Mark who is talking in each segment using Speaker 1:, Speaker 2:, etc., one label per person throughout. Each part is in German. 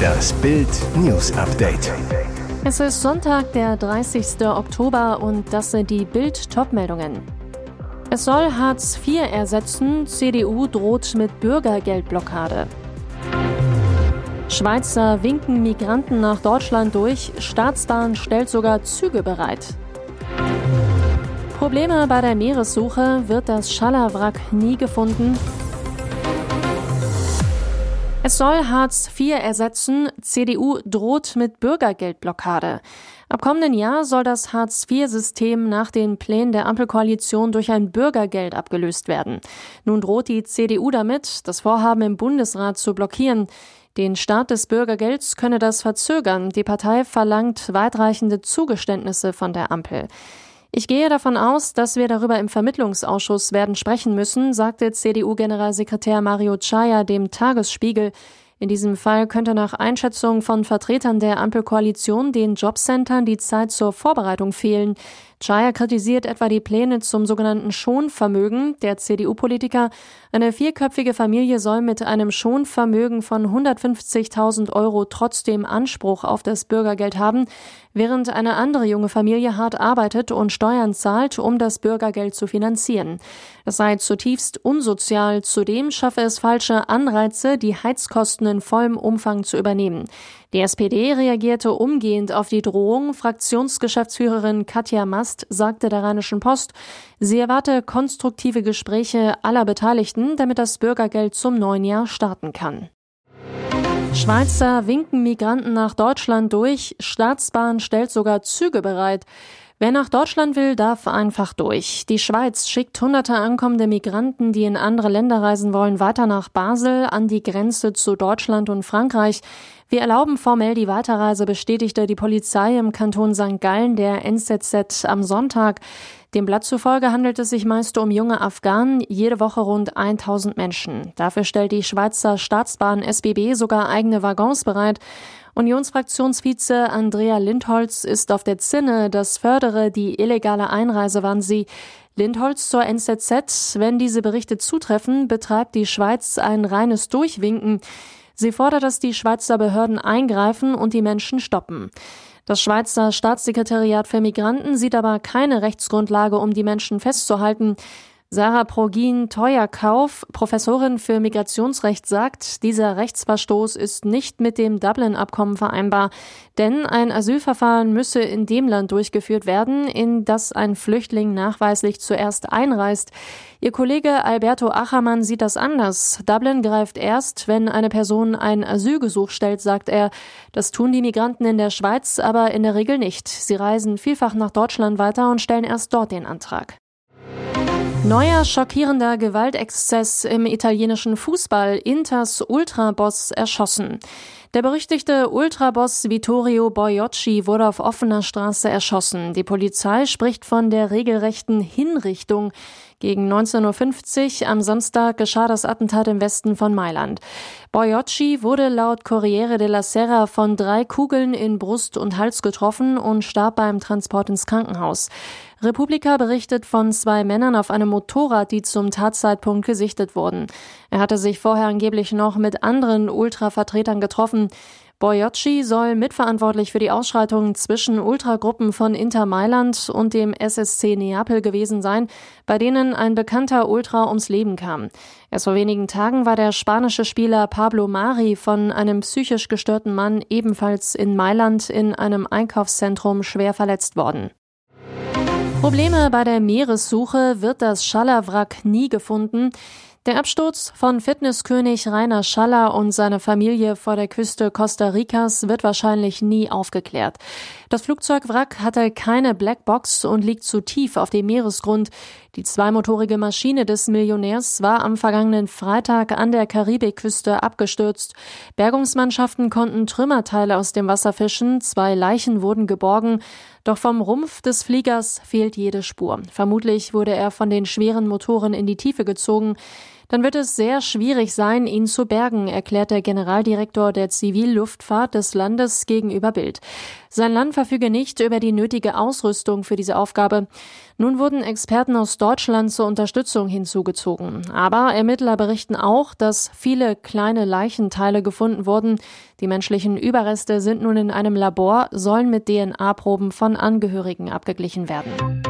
Speaker 1: Das Bild News Update.
Speaker 2: Es ist Sonntag, der 30. Oktober und das sind die Bild Topmeldungen. Es soll Hartz IV ersetzen, CDU droht mit Bürgergeldblockade. Schweizer winken Migranten nach Deutschland durch, Staatsbahn stellt sogar Züge bereit. Probleme bei der Meeressuche, wird das Schallerwrack nie gefunden? Es soll Hartz IV ersetzen. CDU droht mit Bürgergeldblockade. Ab kommenden Jahr soll das Hartz-IV-System nach den Plänen der Ampelkoalition durch ein Bürgergeld abgelöst werden. Nun droht die CDU damit, das Vorhaben im Bundesrat zu blockieren. Den Start des Bürgergelds könne das verzögern. Die Partei verlangt weitreichende Zugeständnisse von der Ampel. Ich gehe davon aus, dass wir darüber im Vermittlungsausschuss werden sprechen müssen, sagte CDU-Generalsekretär Mario Chaya dem Tagesspiegel. In diesem Fall könnte nach Einschätzung von Vertretern der Ampelkoalition den Jobcentern die Zeit zur Vorbereitung fehlen. Chaya kritisiert etwa die Pläne zum sogenannten Schonvermögen der CDU-Politiker. Eine vierköpfige Familie soll mit einem Schonvermögen von 150.000 Euro trotzdem Anspruch auf das Bürgergeld haben, während eine andere junge Familie hart arbeitet und Steuern zahlt, um das Bürgergeld zu finanzieren. Das sei zutiefst unsozial. Zudem schaffe es falsche Anreize, die Heizkosten in vollem Umfang zu übernehmen. Die SPD reagierte umgehend auf die Drohung. Fraktionsgeschäftsführerin Katja Mast sagte der Rheinischen Post, sie erwarte konstruktive Gespräche aller Beteiligten, damit das Bürgergeld zum neuen Jahr starten kann. Schweizer winken Migranten nach Deutschland durch. Staatsbahn stellt sogar Züge bereit. Wer nach Deutschland will, darf einfach durch. Die Schweiz schickt hunderte ankommende Migranten, die in andere Länder reisen wollen, weiter nach Basel an die Grenze zu Deutschland und Frankreich. Wir erlauben formell die Weiterreise, bestätigte die Polizei im Kanton St. Gallen der NZZ am Sonntag. Dem Blatt zufolge handelt es sich meist um junge Afghanen, jede Woche rund 1000 Menschen. Dafür stellt die Schweizer Staatsbahn SBB sogar eigene Waggons bereit. Unionsfraktionsvize Andrea Lindholz ist auf der Zinne, das fördere die illegale Einreise, wann sie. Lindholz zur NZZ, wenn diese Berichte zutreffen, betreibt die Schweiz ein reines Durchwinken. Sie fordert, dass die Schweizer Behörden eingreifen und die Menschen stoppen. Das Schweizer Staatssekretariat für Migranten sieht aber keine Rechtsgrundlage, um die Menschen festzuhalten. Sarah Progin-Teuerkauf, Professorin für Migrationsrecht, sagt, dieser Rechtsverstoß ist nicht mit dem Dublin-Abkommen vereinbar, denn ein Asylverfahren müsse in dem Land durchgeführt werden, in das ein Flüchtling nachweislich zuerst einreist. Ihr Kollege Alberto Achermann sieht das anders. Dublin greift erst, wenn eine Person ein Asylgesuch stellt, sagt er. Das tun die Migranten in der Schweiz aber in der Regel nicht. Sie reisen vielfach nach Deutschland weiter und stellen erst dort den Antrag. Neuer schockierender Gewaltexzess im italienischen Fußball. Inters Ultraboss erschossen. Der berüchtigte Ultraboss Vittorio Boiocci wurde auf offener Straße erschossen. Die Polizei spricht von der regelrechten Hinrichtung. Gegen 19.50 Uhr am Samstag geschah das Attentat im Westen von Mailand. Boiocci wurde laut Corriere della Sera von drei Kugeln in Brust und Hals getroffen und starb beim Transport ins Krankenhaus. Republika berichtet von zwei Männern auf einem Motorrad, die zum Tatzeitpunkt gesichtet wurden. Er hatte sich vorher angeblich noch mit anderen Ultravertretern getroffen. Boyocci soll mitverantwortlich für die Ausschreitungen zwischen Ultragruppen von Inter Mailand und dem SSC Neapel gewesen sein, bei denen ein bekannter Ultra ums Leben kam. Erst vor wenigen Tagen war der spanische Spieler Pablo Mari von einem psychisch gestörten Mann ebenfalls in Mailand in einem Einkaufszentrum schwer verletzt worden. Probleme bei der Meeressuche wird das Schallerwrack nie gefunden. Der Absturz von Fitnesskönig Rainer Schaller und seiner Familie vor der Küste Costa Ricas wird wahrscheinlich nie aufgeklärt. Das Flugzeugwrack hatte keine Blackbox und liegt zu tief auf dem Meeresgrund. Die zweimotorige Maschine des Millionärs war am vergangenen Freitag an der Karibikküste abgestürzt. Bergungsmannschaften konnten Trümmerteile aus dem Wasser fischen, zwei Leichen wurden geborgen, doch vom Rumpf des Fliegers fehlt jede Spur. Vermutlich wurde er von den schweren Motoren in die Tiefe gezogen. Dann wird es sehr schwierig sein, ihn zu bergen, erklärt der Generaldirektor der Zivilluftfahrt des Landes gegenüber Bild. Sein Land verfüge nicht über die nötige Ausrüstung für diese Aufgabe. Nun wurden Experten aus Deutschland zur Unterstützung hinzugezogen. Aber Ermittler berichten auch, dass viele kleine Leichenteile gefunden wurden. Die menschlichen Überreste sind nun in einem Labor, sollen mit DNA-Proben von Angehörigen abgeglichen werden.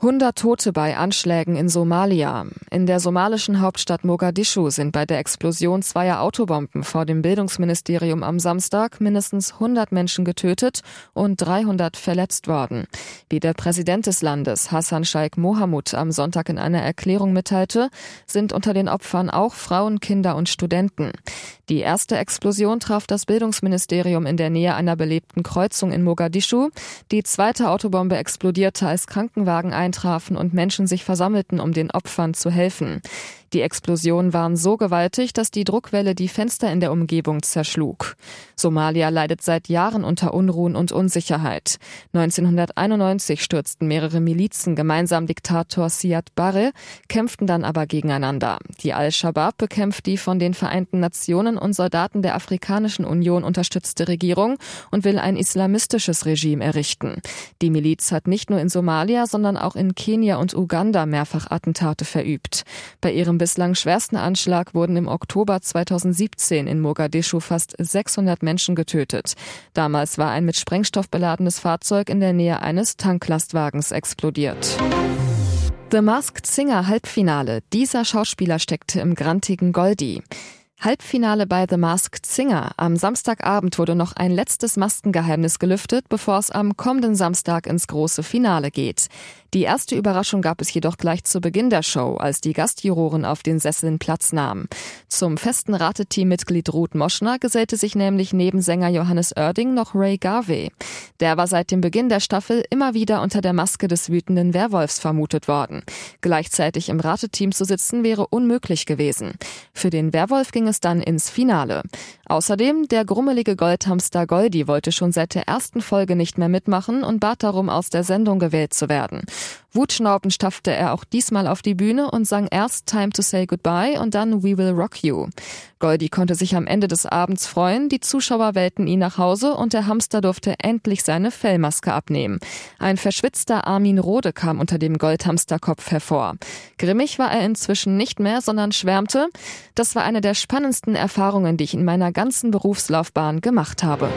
Speaker 3: 100 Tote bei Anschlägen in Somalia. In der somalischen Hauptstadt Mogadischu sind bei der Explosion zweier Autobomben vor dem Bildungsministerium am Samstag mindestens 100 Menschen getötet und 300 verletzt worden. Wie der Präsident des Landes, Hassan Sheikh Mohamud, am Sonntag in einer Erklärung mitteilte, sind unter den Opfern auch Frauen, Kinder und Studenten. Die erste Explosion traf das Bildungsministerium in der Nähe einer belebten Kreuzung in Mogadischu. Die zweite Autobombe explodierte, als Krankenwagen ein eintrafen und Menschen sich versammelten, um den Opfern zu helfen. Die Explosionen waren so gewaltig, dass die Druckwelle die Fenster in der Umgebung zerschlug. Somalia leidet seit Jahren unter Unruhen und Unsicherheit. 1991 stürzten mehrere Milizen gemeinsam Diktator Siad Barre, kämpften dann aber gegeneinander. Die Al-Shabaab bekämpft die von den Vereinten Nationen und Soldaten der Afrikanischen Union unterstützte Regierung und will ein islamistisches Regime errichten. Die Miliz hat nicht nur in Somalia, sondern auch in Kenia und Uganda mehrfach Attentate verübt. Bei ihrem bislang schwersten Anschlag wurden im Oktober 2017 in Mogadischu fast 600 Menschen getötet. Damals war ein mit Sprengstoff beladenes Fahrzeug in der Nähe eines Tanklastwagens explodiert. The Masked Singer Halbfinale. Dieser Schauspieler steckte im grantigen Goldi. Halbfinale bei The Masked Singer. Am Samstagabend wurde noch ein letztes Maskengeheimnis gelüftet, bevor es am kommenden Samstag ins große Finale geht. Die erste Überraschung gab es jedoch gleich zu Beginn der Show, als die Gastjuroren auf den Sesseln Platz nahmen. Zum festen Rateteammitglied Ruth Moschner gesellte sich nämlich neben Sänger Johannes Oerding noch Ray Garvey. Der war seit dem Beginn der Staffel immer wieder unter der Maske des wütenden Werwolfs vermutet worden. Gleichzeitig im Rateteam zu sitzen wäre unmöglich gewesen. Für den Werwolf ging es dann ins Finale. Außerdem, der grummelige Goldhamster Goldi wollte schon seit der ersten Folge nicht mehr mitmachen und bat darum, aus der Sendung gewählt zu werden. Wutschnauben staffte er auch diesmal auf die Bühne und sang erst Time to Say Goodbye und dann We Will Rock You. Goldi konnte sich am Ende des Abends freuen, die Zuschauer wählten ihn nach Hause und der Hamster durfte endlich seine Fellmaske abnehmen. Ein verschwitzter Armin Rode kam unter dem Goldhamsterkopf hervor. Grimmig war er inzwischen nicht mehr, sondern schwärmte, das war eine der spannendsten Erfahrungen, die ich in meiner ganzen Berufslaufbahn gemacht habe.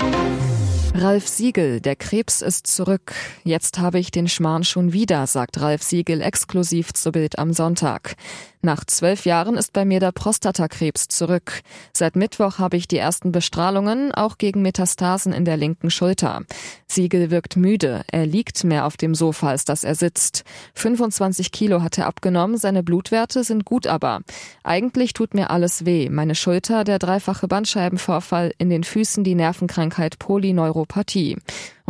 Speaker 3: Ralf Siegel, der Krebs ist zurück. Jetzt habe ich den Schmarrn schon wieder, sagt Ralf Siegel exklusiv zu Bild am Sonntag. Nach zwölf Jahren ist bei mir der Prostatakrebs zurück. Seit Mittwoch habe ich die ersten Bestrahlungen, auch gegen Metastasen in der linken Schulter. Siegel wirkt müde. Er liegt mehr auf dem Sofa, als dass er sitzt. 25 Kilo hat er abgenommen, seine Blutwerte sind gut aber. Eigentlich tut mir alles weh. Meine Schulter, der dreifache Bandscheibenvorfall, in den Füßen die Nervenkrankheit Polyneuropathie. Neuropathie.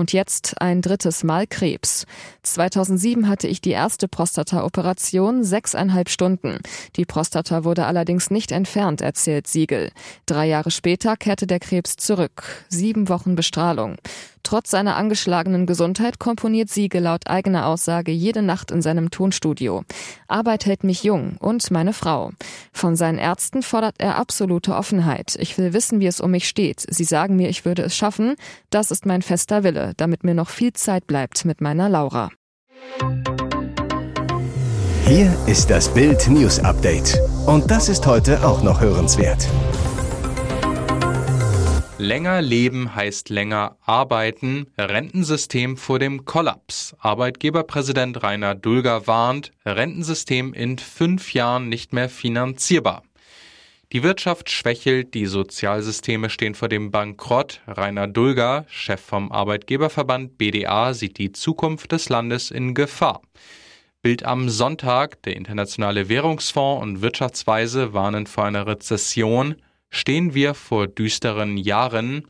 Speaker 3: Und jetzt ein drittes Mal Krebs. 2007 hatte ich die erste Prostata-Operation, sechseinhalb Stunden. Die Prostata wurde allerdings nicht entfernt, erzählt Siegel. Drei Jahre später kehrte der Krebs zurück. Sieben Wochen Bestrahlung. Trotz seiner angeschlagenen Gesundheit komponiert Siegel laut eigener Aussage jede Nacht in seinem Tonstudio. Arbeit hält mich jung und meine Frau. Von seinen Ärzten fordert er absolute Offenheit. Ich will wissen, wie es um mich steht. Sie sagen mir, ich würde es schaffen. Das ist mein fester Wille, damit mir noch viel Zeit bleibt mit meiner Laura.
Speaker 1: Hier ist das Bild News Update. Und das ist heute auch noch hörenswert.
Speaker 4: Länger leben heißt länger arbeiten. Rentensystem vor dem Kollaps. Arbeitgeberpräsident Rainer Dulger warnt, Rentensystem in fünf Jahren nicht mehr finanzierbar. Die Wirtschaft schwächelt, die Sozialsysteme stehen vor dem Bankrott. Rainer Dulger, Chef vom Arbeitgeberverband BDA, sieht die Zukunft des Landes in Gefahr. Bild am Sonntag, der Internationale Währungsfonds und Wirtschaftsweise warnen vor einer Rezession stehen wir vor düsteren Jahren.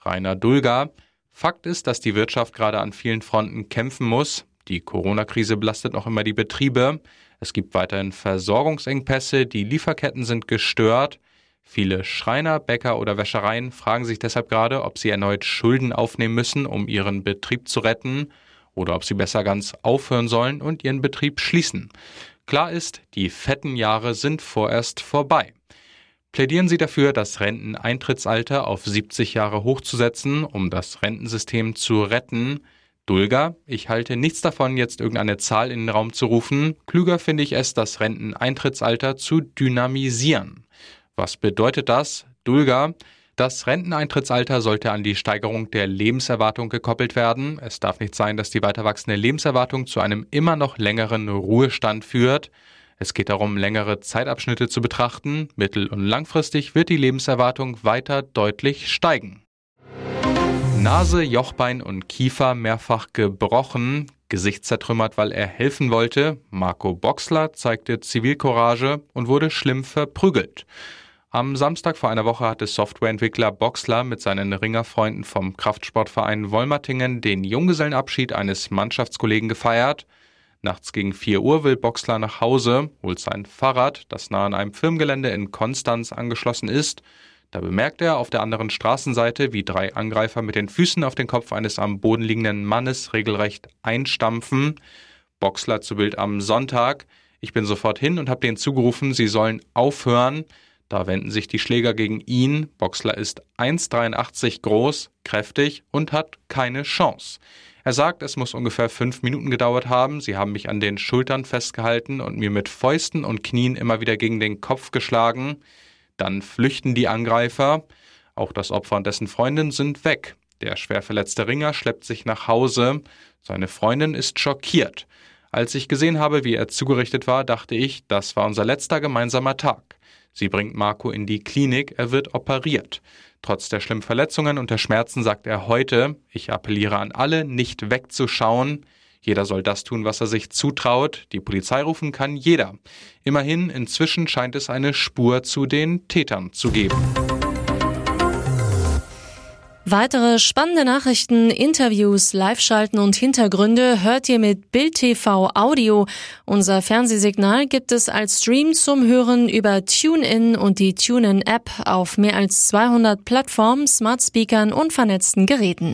Speaker 4: Rainer Dulger. Fakt ist, dass die Wirtschaft gerade an vielen Fronten kämpfen muss. Die Corona-Krise belastet noch immer die Betriebe. Es gibt weiterhin Versorgungsengpässe, die Lieferketten sind gestört. Viele Schreiner, Bäcker oder Wäschereien fragen sich deshalb gerade, ob sie erneut Schulden aufnehmen müssen, um ihren Betrieb zu retten, oder ob sie besser ganz aufhören sollen und ihren Betrieb schließen. Klar ist, die fetten Jahre sind vorerst vorbei. Plädieren Sie dafür, das Renteneintrittsalter auf 70 Jahre hochzusetzen, um das Rentensystem zu retten. Dulger, ich halte nichts davon, jetzt irgendeine Zahl in den Raum zu rufen. Klüger finde ich es, das Renteneintrittsalter zu dynamisieren. Was bedeutet das? Dulger, das Renteneintrittsalter sollte an die Steigerung der Lebenserwartung gekoppelt werden. Es darf nicht sein, dass die weiter wachsende Lebenserwartung zu einem immer noch längeren Ruhestand führt. Es geht darum, längere Zeitabschnitte zu betrachten. Mittel- und langfristig wird die Lebenserwartung weiter deutlich steigen. Nase, Jochbein und Kiefer mehrfach gebrochen, Gesicht zertrümmert, weil er helfen wollte. Marco Boxler zeigte Zivilcourage und wurde schlimm verprügelt. Am Samstag vor einer Woche hatte Softwareentwickler Boxler mit seinen Ringerfreunden vom Kraftsportverein Wolmertingen den Junggesellenabschied eines Mannschaftskollegen gefeiert. Nachts gegen 4 Uhr will Boxler nach Hause, holt sein Fahrrad, das nah an einem Firmengelände in Konstanz angeschlossen ist. Da bemerkt er auf der anderen Straßenseite, wie drei Angreifer mit den Füßen auf den Kopf eines am Boden liegenden Mannes regelrecht einstampfen. Boxler zu Bild am Sonntag. Ich bin sofort hin und habe denen zugerufen, sie sollen aufhören. Da wenden sich die Schläger gegen ihn. Boxler ist 1,83 groß, kräftig und hat keine Chance. Er sagt, es muss ungefähr fünf Minuten gedauert haben. Sie haben mich an den Schultern festgehalten und mir mit Fäusten und Knien immer wieder gegen den Kopf geschlagen. Dann flüchten die Angreifer. Auch das Opfer und dessen Freundin sind weg. Der schwer verletzte Ringer schleppt sich nach Hause. Seine Freundin ist schockiert. Als ich gesehen habe, wie er zugerichtet war, dachte ich, das war unser letzter gemeinsamer Tag. Sie bringt Marco in die Klinik, er wird operiert. Trotz der schlimmen Verletzungen und der Schmerzen sagt er heute, ich appelliere an alle, nicht wegzuschauen. Jeder soll das tun, was er sich zutraut. Die Polizei rufen kann jeder. Immerhin, inzwischen scheint es eine Spur zu den Tätern zu geben.
Speaker 2: Weitere spannende Nachrichten, Interviews, Live-Schalten und Hintergründe hört ihr mit Bild TV Audio. Unser Fernsehsignal gibt es als Stream zum Hören über TuneIn und die TuneIn-App auf mehr als 200 Plattformen, Smart Speakern und vernetzten Geräten.